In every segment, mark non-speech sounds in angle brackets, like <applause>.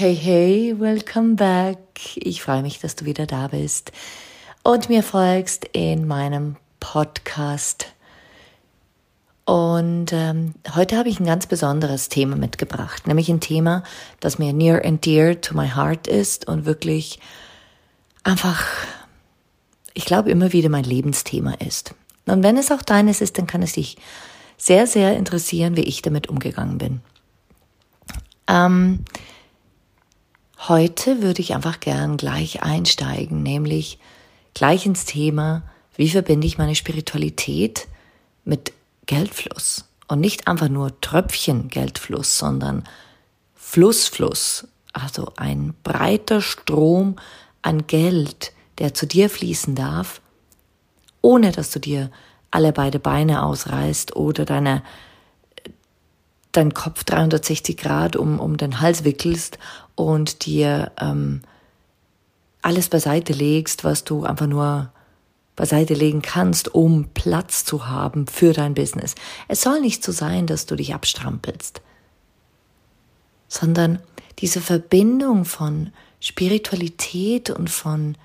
Hey, hey, welcome back. Ich freue mich, dass du wieder da bist und mir folgst in meinem Podcast. Und ähm, heute habe ich ein ganz besonderes Thema mitgebracht, nämlich ein Thema, das mir near and dear to my heart ist und wirklich einfach, ich glaube, immer wieder mein Lebensthema ist. Und wenn es auch deines ist, dann kann es dich sehr, sehr interessieren, wie ich damit umgegangen bin. Ähm, heute würde ich einfach gern gleich einsteigen, nämlich gleich ins Thema, wie verbinde ich meine Spiritualität mit Geldfluss. Und nicht einfach nur Tröpfchen Geldfluss, sondern Flussfluss. Also ein breiter Strom an Geld, der zu dir fließen darf, ohne dass du dir alle beide Beine ausreißt oder deine, deinen Kopf 360 Grad um, um den Hals wickelst und dir ähm, alles beiseite legst, was du einfach nur beiseite legen kannst, um Platz zu haben für dein Business. Es soll nicht so sein, dass du dich abstrampelst, sondern diese Verbindung von Spiritualität und von,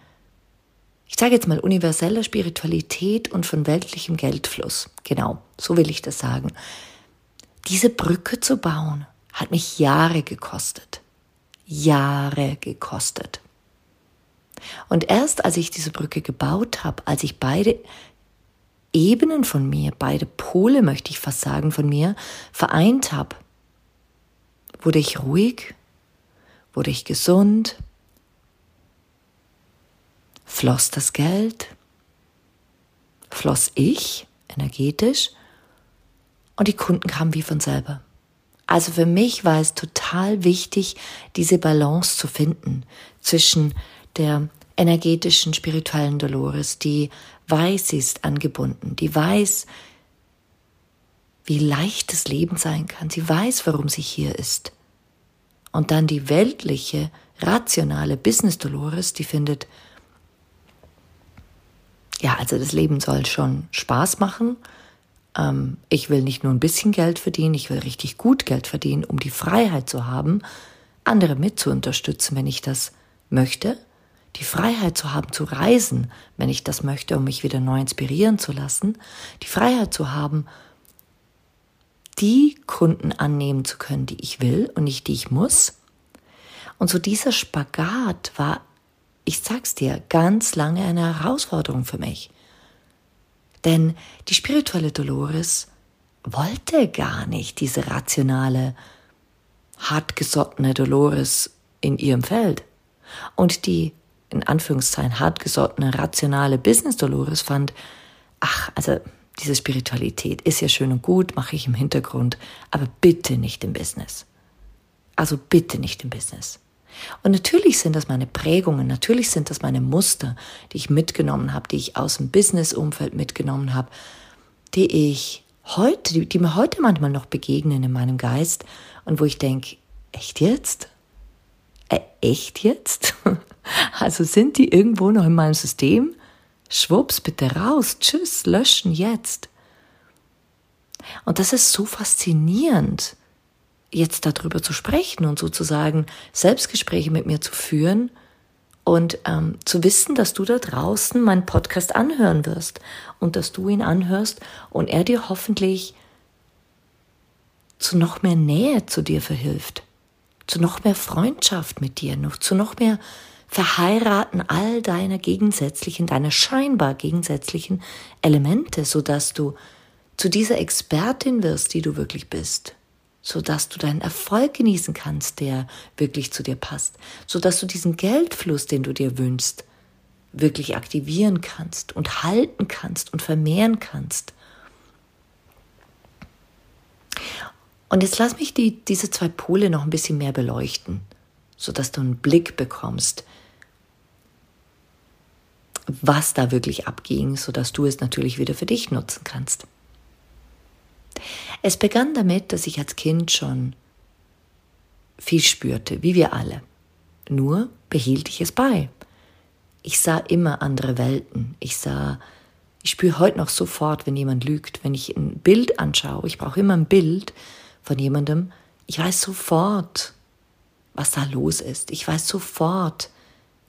ich sage jetzt mal, universeller Spiritualität und von weltlichem Geldfluss. Genau, so will ich das sagen. Diese Brücke zu bauen, hat mich Jahre gekostet. Jahre gekostet. Und erst als ich diese Brücke gebaut habe, als ich beide Ebenen von mir, beide Pole möchte ich fast sagen von mir, vereint habe, wurde ich ruhig, wurde ich gesund, floss das Geld, floss ich energetisch und die Kunden kamen wie von selber. Also für mich war es total wichtig, diese Balance zu finden zwischen der energetischen, spirituellen Dolores, die weiß, ist angebunden, die weiß, wie leicht das Leben sein kann, sie weiß, warum sie hier ist. Und dann die weltliche, rationale Business Dolores, die findet, ja, also das Leben soll schon Spaß machen. Ähm, ich will nicht nur ein bisschen Geld verdienen, ich will richtig gut Geld verdienen, um die Freiheit zu haben, andere mit zu unterstützen, wenn ich das möchte die Freiheit zu haben, zu reisen, wenn ich das möchte, um mich wieder neu inspirieren zu lassen, die Freiheit zu haben, die Kunden annehmen zu können, die ich will und nicht die ich muss. Und so dieser Spagat war, ich sag's dir, ganz lange eine Herausforderung für mich. Denn die spirituelle Dolores wollte gar nicht diese rationale, hartgesottene Dolores in ihrem Feld. Und die in Anführungszeichen hartgesottene, rationale Business Dolores fand, ach, also diese Spiritualität ist ja schön und gut, mache ich im Hintergrund, aber bitte nicht im Business. Also bitte nicht im Business. Und natürlich sind das meine Prägungen, natürlich sind das meine Muster, die ich mitgenommen habe, die ich aus dem Business-Umfeld mitgenommen habe, die ich heute, die, die mir heute manchmal noch begegnen in meinem Geist und wo ich denke, echt jetzt? Äh, echt jetzt? <laughs> Also sind die irgendwo noch in meinem System? Schwupps, bitte raus, tschüss, löschen jetzt. Und das ist so faszinierend, jetzt darüber zu sprechen und sozusagen Selbstgespräche mit mir zu führen und ähm, zu wissen, dass du da draußen meinen Podcast anhören wirst und dass du ihn anhörst und er dir hoffentlich zu noch mehr Nähe zu dir verhilft, zu noch mehr Freundschaft mit dir, zu noch mehr verheiraten all deine gegensätzlichen, deine scheinbar gegensätzlichen Elemente, sodass du zu dieser Expertin wirst, die du wirklich bist, sodass du deinen Erfolg genießen kannst, der wirklich zu dir passt, sodass du diesen Geldfluss, den du dir wünschst, wirklich aktivieren kannst und halten kannst und vermehren kannst. Und jetzt lass mich die, diese zwei Pole noch ein bisschen mehr beleuchten, sodass du einen Blick bekommst, was da wirklich abging, sodass du es natürlich wieder für dich nutzen kannst. Es begann damit, dass ich als Kind schon viel spürte, wie wir alle. Nur behielt ich es bei. Ich sah immer andere Welten. Ich sah, ich spüre heute noch sofort, wenn jemand lügt. Wenn ich ein Bild anschaue, ich brauche immer ein Bild von jemandem, ich weiß sofort, was da los ist. Ich weiß sofort,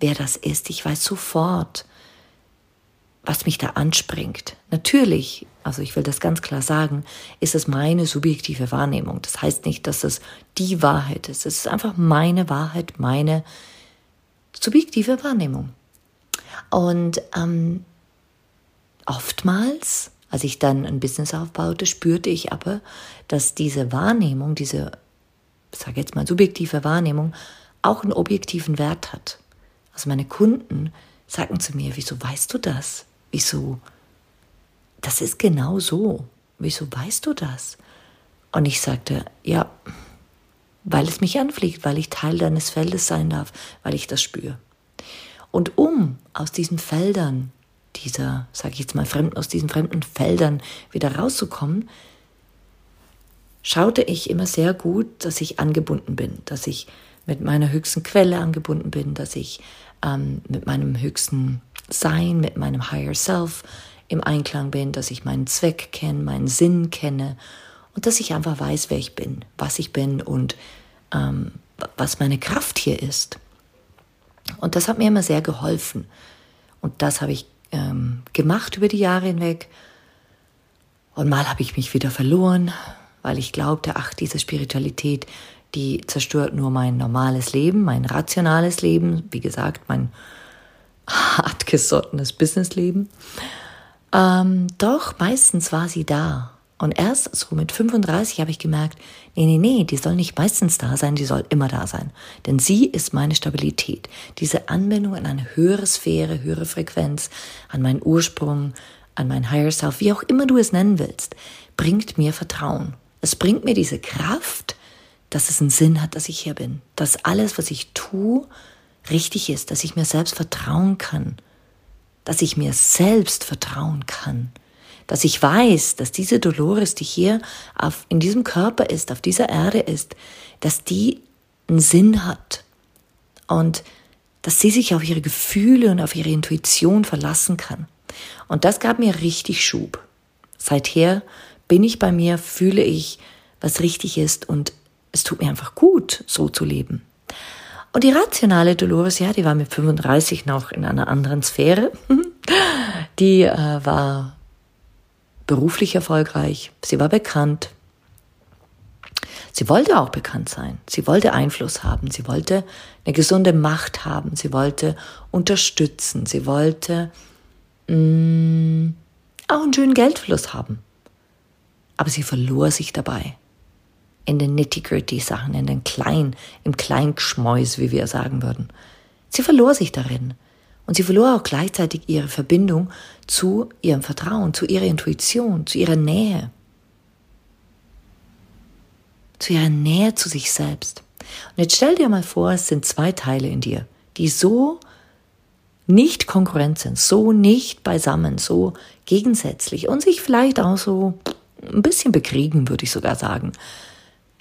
wer das ist. Ich weiß sofort, was mich da anspringt. Natürlich, also ich will das ganz klar sagen, ist es meine subjektive Wahrnehmung. Das heißt nicht, dass es die Wahrheit ist. Es ist einfach meine Wahrheit, meine subjektive Wahrnehmung. Und ähm, oftmals, als ich dann ein Business aufbaute, spürte ich aber, dass diese Wahrnehmung, diese, sage jetzt mal subjektive Wahrnehmung, auch einen objektiven Wert hat. Also meine Kunden sagten zu mir, wieso weißt du das? Wieso? Das ist genau so. Wieso weißt du das? Und ich sagte, ja, weil es mich anfliegt, weil ich Teil deines Feldes sein darf, weil ich das spüre. Und um aus diesen Feldern, dieser, sage ich jetzt mal, fremden, aus diesen fremden Feldern wieder rauszukommen, schaute ich immer sehr gut, dass ich angebunden bin, dass ich mit meiner höchsten Quelle angebunden bin, dass ich ähm, mit meinem höchsten sein, mit meinem Higher Self im Einklang bin, dass ich meinen Zweck kenne, meinen Sinn kenne und dass ich einfach weiß, wer ich bin, was ich bin und ähm, was meine Kraft hier ist. Und das hat mir immer sehr geholfen. Und das habe ich ähm, gemacht über die Jahre hinweg. Und mal habe ich mich wieder verloren, weil ich glaubte, ach, diese Spiritualität, die zerstört nur mein normales Leben, mein rationales Leben, wie gesagt, mein <laughs> hartgesottenes Businessleben. Ähm, doch meistens war sie da. Und erst so mit 35 habe ich gemerkt, nee, nee, nee, die soll nicht meistens da sein, die soll immer da sein. Denn sie ist meine Stabilität. Diese Anbindung an eine höhere Sphäre, höhere Frequenz, an meinen Ursprung, an mein Higher Self, wie auch immer du es nennen willst, bringt mir Vertrauen. Es bringt mir diese Kraft, dass es einen Sinn hat, dass ich hier bin. Dass alles, was ich tue, richtig ist, dass ich mir selbst vertrauen kann, dass ich mir selbst vertrauen kann, dass ich weiß, dass diese Dolores, die hier auf, in diesem Körper ist, auf dieser Erde ist, dass die einen Sinn hat und dass sie sich auf ihre Gefühle und auf ihre Intuition verlassen kann. Und das gab mir richtig Schub. Seither bin ich bei mir, fühle ich, was richtig ist und es tut mir einfach gut, so zu leben. Und die rationale Dolores, ja, die war mit 35 noch in einer anderen Sphäre. <laughs> Die äh, war beruflich erfolgreich, sie war bekannt. Sie wollte auch bekannt sein, sie wollte Einfluss haben, sie wollte eine gesunde Macht haben, sie wollte unterstützen, sie wollte mh, mm, auch einen schönen Geldfluss haben. Aber sie verlor sich dabei in den nitty-gritty Sachen, in den kleinen, im Kleingeschmäus, wie wir sagen würden. Sie verlor sich darin. Und sie verlor auch gleichzeitig ihre Verbindung zu ihrem Vertrauen, zu ihrer Intuition, zu ihrer Nähe. Zu ihrer Nähe zu sich selbst. Und jetzt stell dir mal vor, es sind zwei Teile in dir, die so nicht konkurrent sind, so nicht beisammen, so gegensätzlich und sich vielleicht auch so ein bisschen bekriegen, würde ich sogar sagen.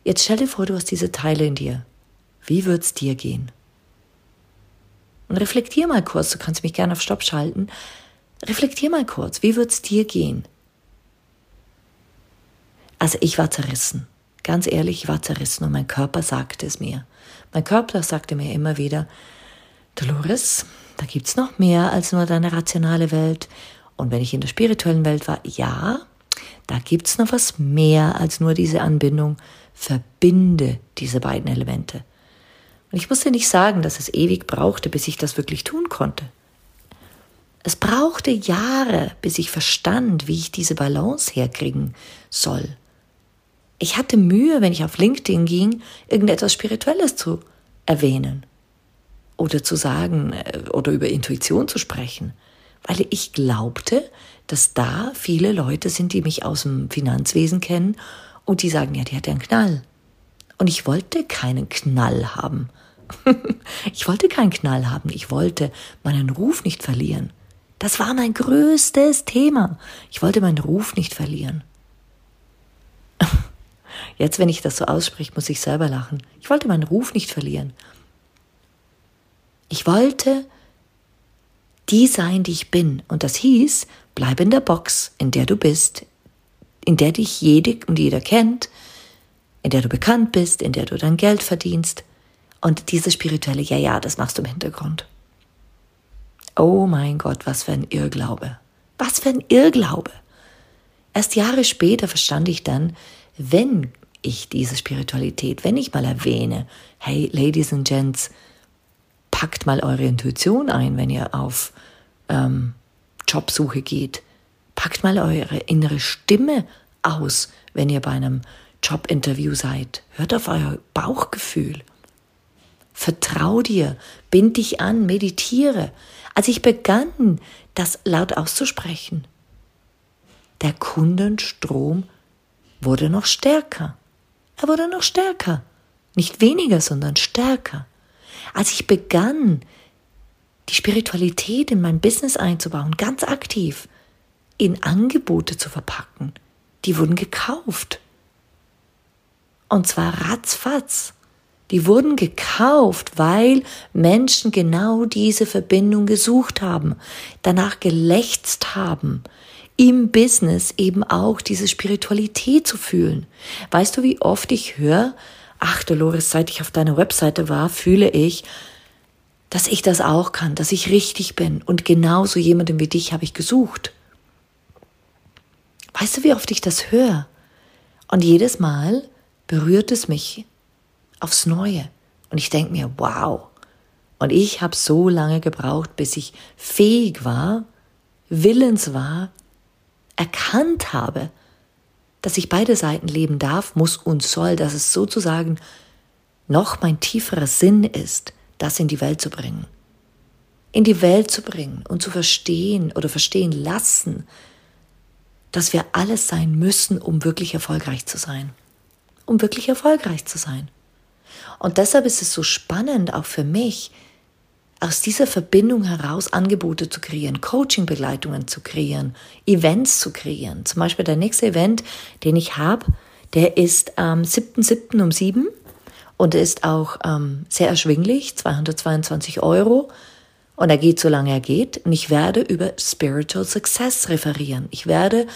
Jetzt stell dir vor, du hast diese Teile in dir. Wie wird's dir gehen? Und reflektier mal kurz, du kannst mich gerne auf Stopp schalten. Reflektier mal kurz, wie wird's dir gehen? Also ich war zerrissen. Ganz ehrlich, ich war zerrissen und mein Körper sagte es mir. Mein Körper sagte mir immer wieder, Dolores, da gibt's noch mehr als nur deine rationale Welt. Und wenn ich in der spirituellen Welt war, ja, da gibt's noch was mehr als nur diese Anbindung verbinde diese beiden Elemente. Und ich musste nicht sagen, dass es ewig brauchte, bis ich das wirklich tun konnte. Es brauchte Jahre, bis ich verstand, wie ich diese Balance herkriegen soll. Ich hatte Mühe, wenn ich auf LinkedIn ging, irgendetwas Spirituelles zu erwähnen oder zu sagen äh, oder über Intuition zu sprechen, weil ich glaubte, dass da viele Leute sind, die mich aus dem Finanzwesen kennen und die sagen, ja, die hat ja einen Knall. Und ich wollte keinen Knall haben. <laughs> ich wollte keinen Knall haben. Ich wollte meinen Ruf nicht verlieren. Das war mein größtes Thema. Ich wollte meinen Ruf nicht verlieren. <laughs> Jetzt, wenn ich das so ausspreche, muss ich selber lachen. Ich wollte meinen Ruf nicht verlieren. Ich wollte die sein, die ich bin. Und das hieß, bleib in der Box, in der du bist, in der dich jede und jeder kennt, in der du bekannt bist, in der du dein Geld verdienst. Und diese spirituelle, ja, ja, das machst du im Hintergrund. Oh mein Gott, was für ein Irrglaube. Was für ein Irrglaube. Erst Jahre später verstand ich dann, wenn ich diese Spiritualität, wenn ich mal erwähne, hey, Ladies and Gents, packt mal eure Intuition ein, wenn ihr auf ähm, Jobsuche geht. Packt mal eure innere Stimme aus, wenn ihr bei einem Jobinterview seid. Hört auf euer Bauchgefühl. Vertrau dir, bind dich an, meditiere. Als ich begann, das laut auszusprechen, der Kundenstrom wurde noch stärker. Er wurde noch stärker. Nicht weniger, sondern stärker. Als ich begann, die Spiritualität in mein Business einzubauen, ganz aktiv, in Angebote zu verpacken, die wurden gekauft. Und zwar ratzfatz. Die wurden gekauft, weil Menschen genau diese Verbindung gesucht haben, danach gelächzt haben, im Business eben auch diese Spiritualität zu fühlen. Weißt du, wie oft ich höre, ach Dolores, seit ich auf deiner Webseite war, fühle ich, dass ich das auch kann, dass ich richtig bin und genauso jemanden wie dich habe ich gesucht. Weißt du, wie oft ich das höre? Und jedes Mal berührt es mich aufs Neue. Und ich denke mir, wow. Und ich habe so lange gebraucht, bis ich fähig war, willens war, erkannt habe, dass ich beide Seiten leben darf, muss und soll, dass es sozusagen noch mein tieferer Sinn ist, das in die Welt zu bringen. In die Welt zu bringen und zu verstehen oder verstehen lassen, dass wir alles sein müssen, um wirklich erfolgreich zu sein. Um wirklich erfolgreich zu sein. Und deshalb ist es so spannend, auch für mich, aus dieser Verbindung heraus Angebote zu kreieren, Coaching-Begleitungen zu kreieren, Events zu kreieren. Zum Beispiel der nächste Event, den ich habe, der ist am 7.7. um 7 und ist auch ähm, sehr erschwinglich, 222 Euro. Und er geht so lange er geht. Und ich werde über Spiritual Success referieren. Ich werde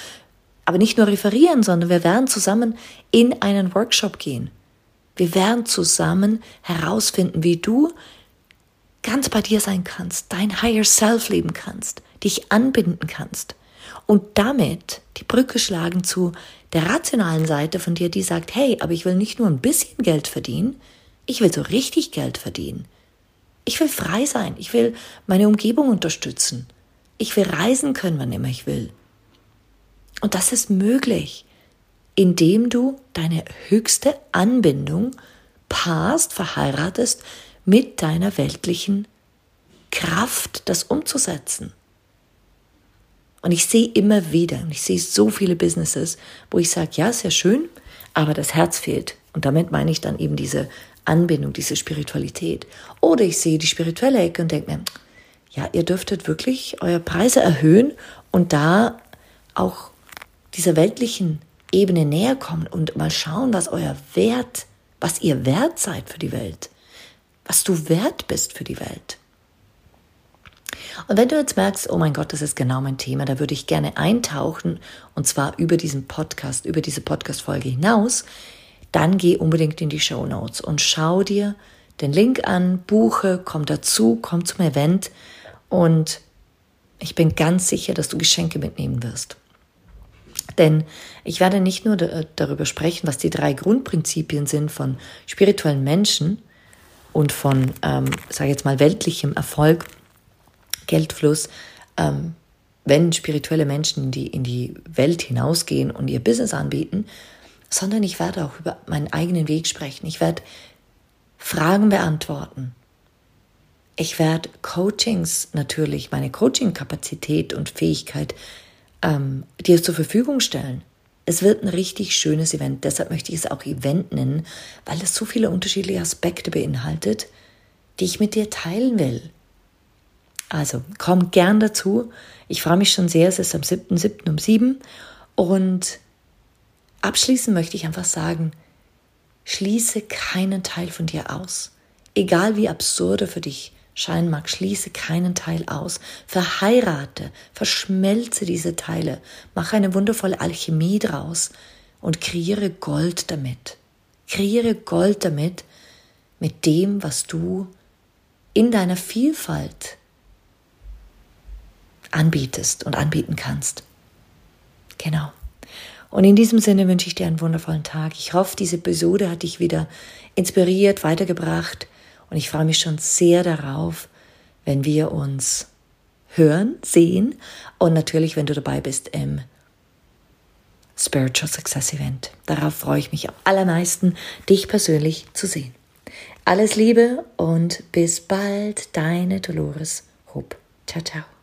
aber nicht nur referieren, sondern wir werden zusammen in einen Workshop gehen. Wir werden zusammen herausfinden, wie du ganz bei dir sein kannst, dein Higher Self leben kannst, dich anbinden kannst und damit die Brücke schlagen zu der rationalen Seite von dir, die sagt, hey, aber ich will nicht nur ein bisschen Geld verdienen, ich will so richtig Geld verdienen. Ich will frei sein, ich will meine Umgebung unterstützen. Ich will reisen können, wann immer ich will. Und das ist möglich, indem du deine höchste Anbindung paarst, verheiratest mit deiner weltlichen Kraft, das umzusetzen. Und ich sehe immer wieder, und ich sehe so viele Businesses, wo ich sage, ja, sehr schön, aber das Herz fehlt. Und damit meine ich dann eben diese Anbindung, diese Spiritualität. Oder ich sehe die spirituelle Ecke und denke mir, ja, ihr dürftet wirklich eure Preise erhöhen und da auch dieser weltlichen Ebene näher kommen und mal schauen, was euer Wert, was ihr wert seid für die Welt was du wert bist für die Welt. Und wenn du jetzt merkst, oh mein Gott, das ist genau mein Thema, da würde ich gerne eintauchen und zwar über diesen Podcast, über diese Podcast-Folge hinaus, dann geh unbedingt in die Show Notes und schau dir den Link an, buche, komm dazu, komm zum Event und ich bin ganz sicher, dass du Geschenke mitnehmen wirst. Denn ich werde nicht nur darüber sprechen, was die drei Grundprinzipien sind von spirituellen Menschen, und von, ähm, sage jetzt mal, weltlichem Erfolg, Geldfluss, ähm, wenn spirituelle Menschen in die, in die Welt hinausgehen und ihr Business anbieten, sondern ich werde auch über meinen eigenen Weg sprechen. Ich werde Fragen beantworten. Ich werde Coachings natürlich, meine Coaching-Kapazität und Fähigkeit ähm, dir zur Verfügung stellen. Es wird ein richtig schönes Event, deshalb möchte ich es auch Event nennen, weil es so viele unterschiedliche Aspekte beinhaltet, die ich mit dir teilen will. Also komm gern dazu. Ich freue mich schon sehr, es ist am 7.7. um 7 und abschließend möchte ich einfach sagen, schließe keinen Teil von dir aus. Egal wie absurde für dich scheinen mag, schließe keinen Teil aus. Verheirate, verschmelze diese Teile, mache eine wundervolle Alchemie draus und kreiere Gold damit. Kreiere Gold damit, mit dem, was du in deiner Vielfalt anbietest und anbieten kannst. Genau. Und in diesem Sinne wünsche ich dir einen wundervollen Tag. Ich hoffe, diese Episode hat dich wieder inspiriert, weitergebracht. Und ich freue mich schon sehr darauf, wenn wir uns hören, sehen und natürlich, wenn du dabei bist im Spiritual Success Event. Darauf freue ich mich am allermeisten, dich persönlich zu sehen. Alles Liebe und bis bald, deine Dolores Hope. Ciao, ciao.